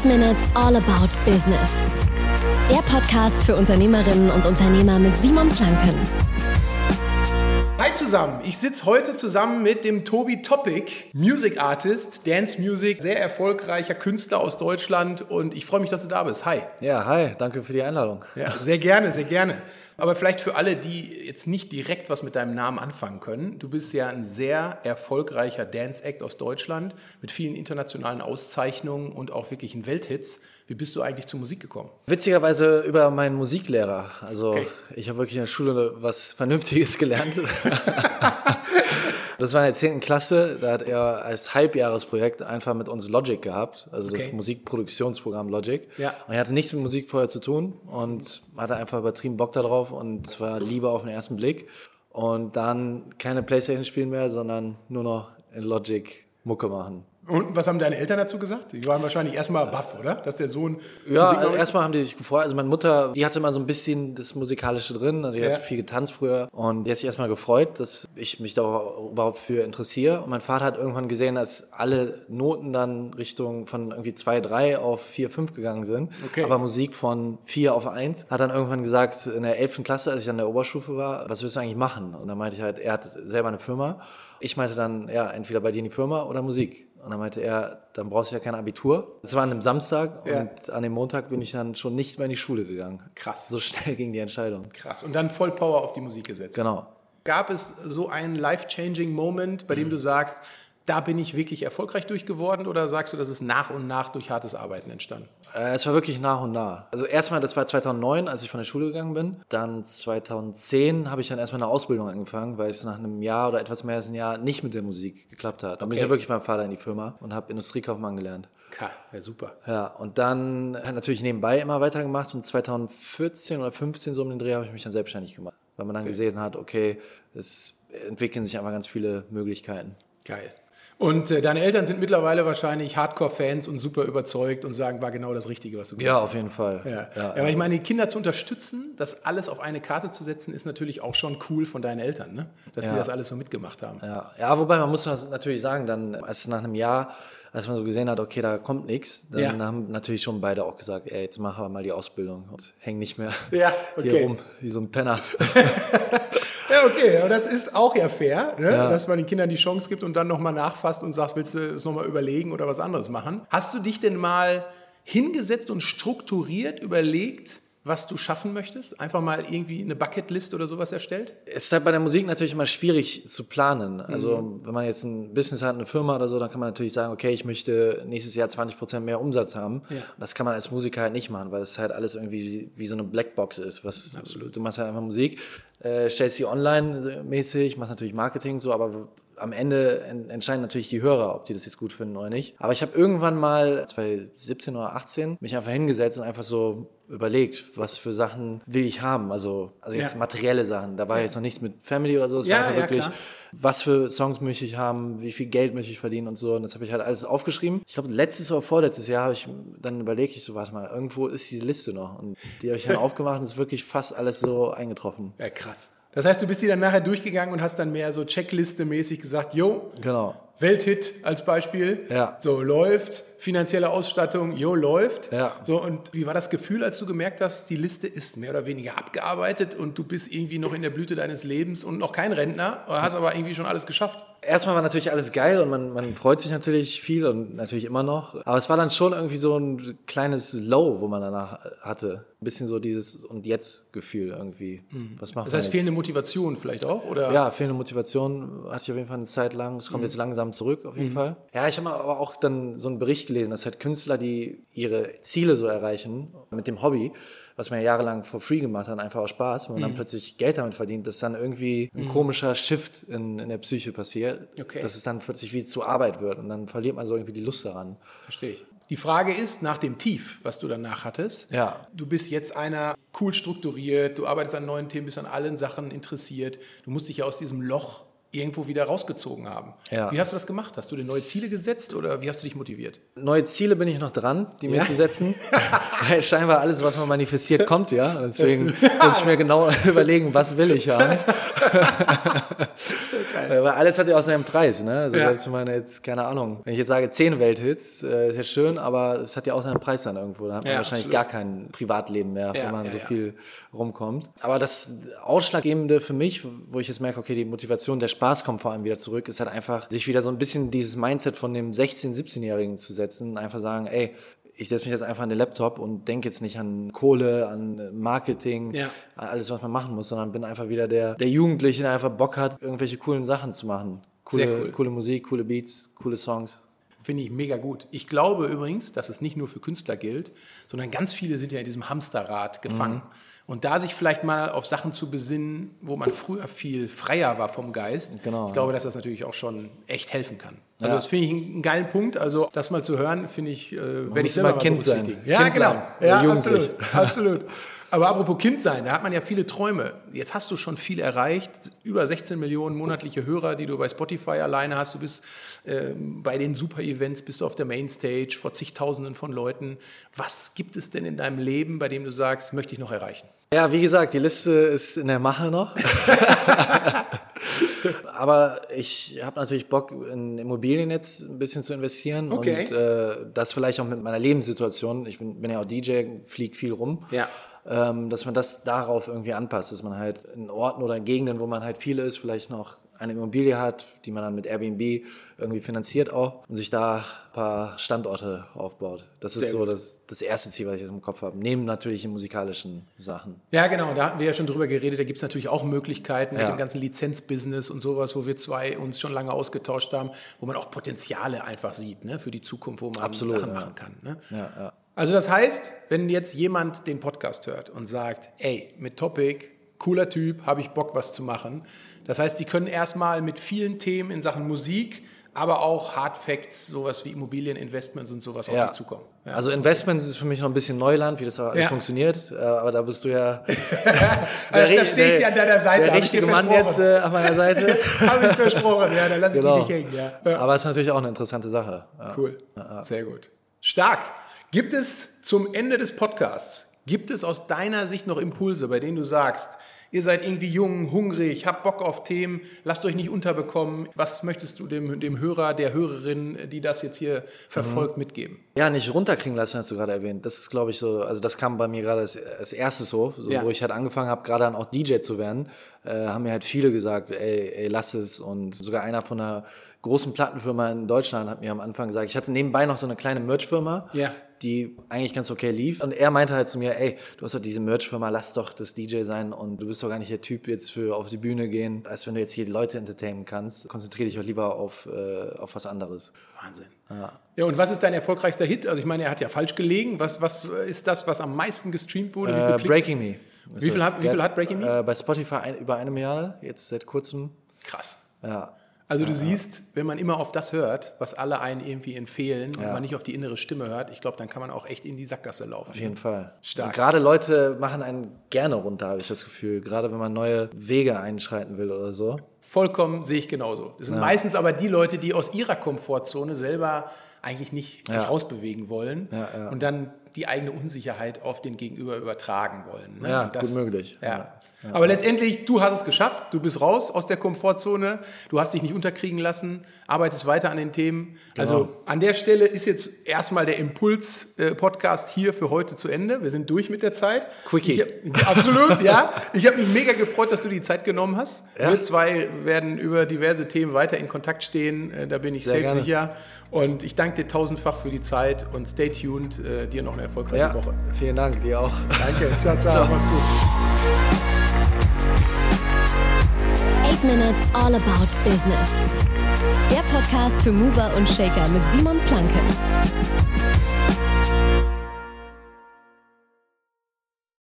8 Minutes All About Business. Der Podcast für Unternehmerinnen und Unternehmer mit Simon Planken. Hi zusammen, ich sitze heute zusammen mit dem Tobi Topic, Music Artist, Dance Music, sehr erfolgreicher Künstler aus Deutschland und ich freue mich, dass du da bist. Hi. Ja, hi, danke für die Einladung. Ja, sehr gerne, sehr gerne. Aber vielleicht für alle, die jetzt nicht direkt was mit deinem Namen anfangen können. Du bist ja ein sehr erfolgreicher Dance-Act aus Deutschland mit vielen internationalen Auszeichnungen und auch wirklichen Welthits. Wie bist du eigentlich zur Musik gekommen? Witzigerweise über meinen Musiklehrer. Also okay. ich habe wirklich in der Schule was Vernünftiges gelernt. Das war in der 10. Klasse, da hat er als Halbjahresprojekt einfach mit uns Logic gehabt, also okay. das Musikproduktionsprogramm Logic. Ja. Und er hatte nichts mit Musik vorher zu tun und hatte einfach übertrieben Bock darauf und es war Liebe auf den ersten Blick. Und dann keine Playstation spielen mehr, sondern nur noch in Logic Mucke machen. Und was haben deine Eltern dazu gesagt? Die waren wahrscheinlich erstmal baff, oder? Dass der Sohn. Ja, also erstmal haben die sich gefreut. Also meine Mutter, die hatte mal so ein bisschen das Musikalische drin. Also die ja. hat viel getanzt früher. Und die hat sich erstmal gefreut, dass ich mich da überhaupt für interessiere. Und mein Vater hat irgendwann gesehen, dass alle Noten dann Richtung von irgendwie 2, 3 auf 4, 5 gegangen sind. Okay. Aber Musik von 4 auf 1. Hat dann irgendwann gesagt, in der 11. Klasse, als ich an der Oberstufe war, was willst du eigentlich machen? Und dann meinte ich halt, er hat selber eine Firma. Ich meinte dann, ja, entweder bei dir in die Firma oder Musik. Und dann meinte er, dann brauchst du ja kein Abitur. Das war an einem Samstag ja. und an dem Montag bin ich dann schon nicht mehr in die Schule gegangen. Krass. So schnell ging die Entscheidung. Krass. Und dann voll Power auf die Musik gesetzt. Genau. Gab es so einen life-changing Moment, bei dem du sagst, da bin ich wirklich erfolgreich durchgeworden oder sagst du, dass es nach und nach durch hartes Arbeiten entstanden? Äh, es war wirklich nach und nach. Also erstmal, das war 2009, als ich von der Schule gegangen bin. Dann 2010 habe ich dann erstmal eine Ausbildung angefangen, weil es nach einem Jahr oder etwas mehr als ein Jahr nicht mit der Musik geklappt hat. Dann okay. bin ich ja wirklich beim Vater in die Firma und habe Industriekaufmann gelernt. Ja, super. Ja, und dann hat natürlich nebenbei immer weitergemacht und 2014 oder 15 so um den Dreh habe ich mich dann selbstständig gemacht, weil man dann okay. gesehen hat, okay, es entwickeln sich einfach ganz viele Möglichkeiten. Geil. Und äh, deine Eltern sind mittlerweile wahrscheinlich Hardcore-Fans und super überzeugt und sagen, war genau das Richtige, was du gemacht hast. Ja, auf jeden Fall. Ja. Ja, ja, weil ich meine, die Kinder zu unterstützen, das alles auf eine Karte zu setzen, ist natürlich auch schon cool von deinen Eltern, ne? dass ja. die das alles so mitgemacht haben. Ja. ja, wobei man muss natürlich sagen, dann, als nach einem Jahr als man so gesehen hat, okay, da kommt nichts, dann ja. haben natürlich schon beide auch gesagt, ey, jetzt machen wir mal die Ausbildung und hängen nicht mehr ja, okay. hier rum wie so ein Penner. Ja, okay, das ist auch ja fair, ne? ja. dass man den Kindern die Chance gibt und dann nochmal nachfasst und sagt, willst du es nochmal überlegen oder was anderes machen. Hast du dich denn mal hingesetzt und strukturiert überlegt, was du schaffen möchtest? Einfach mal irgendwie eine Bucketlist oder sowas erstellt? Es ist halt bei der Musik natürlich immer schwierig zu planen. Also mhm. wenn man jetzt ein Business hat, eine Firma oder so, dann kann man natürlich sagen, okay, ich möchte nächstes Jahr 20 Prozent mehr Umsatz haben. Ja. Das kann man als Musiker halt nicht machen, weil das halt alles irgendwie wie so eine Blackbox ist. Was, Absolut. Du machst halt einfach Musik, äh, stellst sie online mäßig, machst natürlich Marketing so, aber am Ende entscheiden natürlich die Hörer, ob die das jetzt gut finden oder nicht. Aber ich habe irgendwann mal 2017 oder 18 mich einfach hingesetzt und einfach so überlegt, was für Sachen will ich haben. Also, also jetzt ja. materielle Sachen. Da war ja. jetzt noch nichts mit Family oder so. Es ja, war einfach wirklich, was für Songs möchte ich haben, wie viel Geld möchte ich verdienen und so. Und das habe ich halt alles aufgeschrieben. Ich glaube, letztes oder vorletztes Jahr habe ich dann überlegt, ich so, warte mal, irgendwo ist diese Liste noch. Und die habe ich dann aufgemacht und es ist wirklich fast alles so eingetroffen. Ja, krass. Das heißt, du bist die dann nachher durchgegangen und hast dann mehr so Checkliste-mäßig gesagt, jo, genau. Welthit als Beispiel, ja. so läuft, finanzielle Ausstattung, jo, läuft. Ja. So, und wie war das Gefühl, als du gemerkt hast, die Liste ist mehr oder weniger abgearbeitet und du bist irgendwie noch in der Blüte deines Lebens und noch kein Rentner, hast aber irgendwie schon alles geschafft? Erstmal war natürlich alles geil und man, man freut sich natürlich viel und natürlich immer noch. Aber es war dann schon irgendwie so ein kleines Low, wo man danach hatte. Ein bisschen so dieses und jetzt Gefühl irgendwie. Mhm. Was macht Das heißt, fehlende Motivation vielleicht auch? Oder? Ja, fehlende Motivation hatte ich auf jeden Fall eine Zeit lang. Es kommt mhm. jetzt langsam zurück, auf jeden mhm. Fall. Ja, ich habe aber auch dann so einen Bericht gelesen, dass halt Künstler, die ihre Ziele so erreichen mit dem Hobby, was man ja jahrelang for free gemacht hat, einfach aus Spaß, wenn man mhm. dann plötzlich Geld damit verdient, dass dann irgendwie ein mhm. komischer Shift in, in der Psyche passiert, okay. dass es dann plötzlich wie zur Arbeit wird und dann verliert man so irgendwie die Lust daran. Verstehe ich. Die Frage ist, nach dem Tief, was du danach hattest, ja. du bist jetzt einer cool strukturiert, du arbeitest an neuen Themen, bist an allen Sachen interessiert, du musst dich ja aus diesem Loch irgendwo wieder rausgezogen haben. Ja. Wie hast du das gemacht? Hast du dir neue Ziele gesetzt oder wie hast du dich motiviert? Neue Ziele bin ich noch dran, die mir Ja? zu setzen. Weil scheinbar alles, was man manifestiert, kommt, ja. Deswegen muss ich mir genau überlegen, was will ich haben. Weil alles hat ja auch seinen Preis, ne? Also Ja. selbst wenn man jetzt, keine Ahnung, wenn ich jetzt sage, zehn Welthits, äh, ist ja schön, aber es hat ja auch seinen Preis dann irgendwo. Da hat man Ja, wahrscheinlich absolut. gar kein Privatleben mehr, wenn man so viel rumkommt. Aber das Ausschlaggebende für mich, wo ich jetzt merke, okay, die Motivation, der Spaß kommt vor allem wieder zurück, ist halt einfach, sich wieder so ein bisschen dieses Mindset von dem 16-, 17-Jährigen zu setzen, einfach sagen, ey, ich setze mich jetzt einfach an den Laptop und denke jetzt nicht an Kohle, an Marketing, Ja. an alles, was man machen muss, sondern bin einfach wieder der, der Jugendliche, der einfach Bock hat, irgendwelche coolen Sachen zu machen. Coole, Sehr cool. coole Musik, coole Beats, coole Songs. Finde ich mega gut. Ich glaube übrigens, dass es nicht nur für Künstler gilt, sondern ganz viele sind ja in diesem Hamsterrad gefangen. Mhm. Und da sich vielleicht mal auf Sachen zu besinnen, wo man früher viel freier war vom Geist, Genau, ich glaube, dass das natürlich auch schon echt helfen kann. Also Ja. das finde ich einen geilen Punkt. Also das mal zu hören, finde ich, äh, werde ich selber mal Kind sein. berücksichtigen. Ja, Kind genau. bleiben. Ja, absolut. absolut. Aber apropos Kind sein, da hat man ja viele Träume. Jetzt hast du schon viel erreicht. Über 16 Millionen monatliche Hörer, die du bei Spotify alleine hast. Du bist ähm, bei den Super-Events, bist du auf der Mainstage vor zigtausenden von Leuten. Was gibt es denn in deinem Leben, bei dem du sagst, möchte ich noch erreichen? Ja, wie gesagt, die Liste ist in der Mache noch. Aber ich habe natürlich Bock, in Immobilien jetzt ein bisschen zu investieren. Okay. Und äh, das vielleicht auch mit meiner Lebenssituation. Ich bin, bin ja auch DJ, fliege viel rum. Ja. Ähm, dass man das darauf irgendwie anpasst, dass man halt in Orten oder in Gegenden, wo man halt viel ist, vielleicht noch eine Immobilie hat, die man dann mit Airbnb irgendwie finanziert auch und sich da ein paar Standorte aufbaut. Das ist Sehr so das, das erste Ziel, was ich jetzt im Kopf habe. Neben natürlich den musikalischen Sachen. Ja, genau, da hatten wir ja schon drüber geredet. Da gibt es natürlich auch Möglichkeiten mit Ja. dem ganzen Lizenzbusiness und sowas, wo wir zwei uns schon lange ausgetauscht haben, wo man auch Potenziale einfach sieht ne, für die Zukunft, wo man Absolut, Sachen ja. machen kann. Ne? Ja, ja. Also das heißt, wenn jetzt jemand den Podcast hört und sagt, ey, mit Topic, cooler Typ, habe ich Bock, was zu machen. Das heißt, die können erstmal mit vielen Themen in Sachen Musik, aber auch Hard Facts, sowas wie Immobilieninvestments und sowas auf Ja. dich zukommen. Ja. Also Investments ist für mich noch ein bisschen Neuland, wie das alles Ja. funktioniert. Äh, Aber da bist du ja Also da stehe ich dir an deiner Seite, der ich richtige Mann jetzt äh, an meiner Seite. habe ich versprochen, ja, dann lasse ich Genau. die nicht hängen. Aber es ist natürlich auch eine interessante Sache. Cool, sehr gut. Stark. Gibt es zum Ende des Podcasts, gibt es aus deiner Sicht noch Impulse, bei denen du sagst, ihr seid irgendwie jung, hungrig, habt Bock auf Themen, lasst euch nicht unterbekommen. Was möchtest du dem, dem Hörer, der Hörerin, die das jetzt hier verfolgt, mitgeben? Ja, nicht runterkriegen lassen, hast du gerade erwähnt. Das ist, glaube ich, so, also das kam bei mir gerade als, als erstes so, so Ja. wo ich halt angefangen habe, gerade dann auch DJ zu werden, äh, haben mir halt viele gesagt, ey, ey, lass es. Und sogar einer von einer großen Plattenfirma in Deutschland hat mir am Anfang gesagt, ich hatte nebenbei noch so eine kleine Merch-Firma, Ja. die eigentlich ganz okay lief. Und er meinte halt zu mir, ey, du hast doch diese Merch-Firma, lass doch das DJ sein und du bist doch gar nicht der Typ jetzt für auf die Bühne gehen, als wenn du jetzt hier die Leute entertainen kannst. Konzentriere dich auch lieber auf, äh, auf was anderes. Wahnsinn. Ja. und was ist dein erfolgreichster Hit? Also ich meine, er hat ja falsch gelegen. Was, was ist das, was am meisten gestreamt wurde? Äh? Breaking Me. Wie viel hat- wie viel hat Breaking Me? Äh, bei Spotify ein, über eine Milliarde, jetzt seit kurzem. Krass. Ja. Also du siehst, wenn man immer auf das hört, was alle einen irgendwie empfehlen und Ja. man nicht auf die innere Stimme hört, ich glaube, dann kann man auch echt in die Sackgasse laufen. Auf jeden Fall. Stark. Und gerade Leute machen einen gerne runter, habe ich das Gefühl. Gerade wenn man neue Wege einschreiten will oder so. Vollkommen sehe ich genauso. Das sind meistens aber die Leute, die aus ihrer Komfortzone selber eigentlich nicht sich Ja. rausbewegen wollen Ja, ja. und dann die eigene Unsicherheit auf den Gegenüber übertragen wollen. ne? Ja, Und gut möglich. Ja. Ja. Aber letztendlich, du hast es geschafft, du bist raus aus der Komfortzone, du hast dich nicht unterkriegen lassen, arbeitest weiter an den Themen. Also Genau. an der Stelle ist jetzt erstmal der Impuls-Podcast hier für heute zu Ende. Wir sind durch mit der Zeit. Quickie. Ich, absolut, ja. Ich habe mich mega gefreut, dass du die Zeit genommen hast. Ja. Wir zwei werden über diverse Themen weiter in Kontakt stehen. Äh, Da bin ich Sehr safe sicher. Und ich danke dir tausendfach für die Zeit und stay tuned. Äh, Dir noch eine erfolgreiche Ja, Woche. vielen Dank, dir auch. Danke. Ciao, ciao. Ciao. Mach's gut. 8 Minutes All About Business. Der Podcast für Mover und Shaker mit Simon Planke.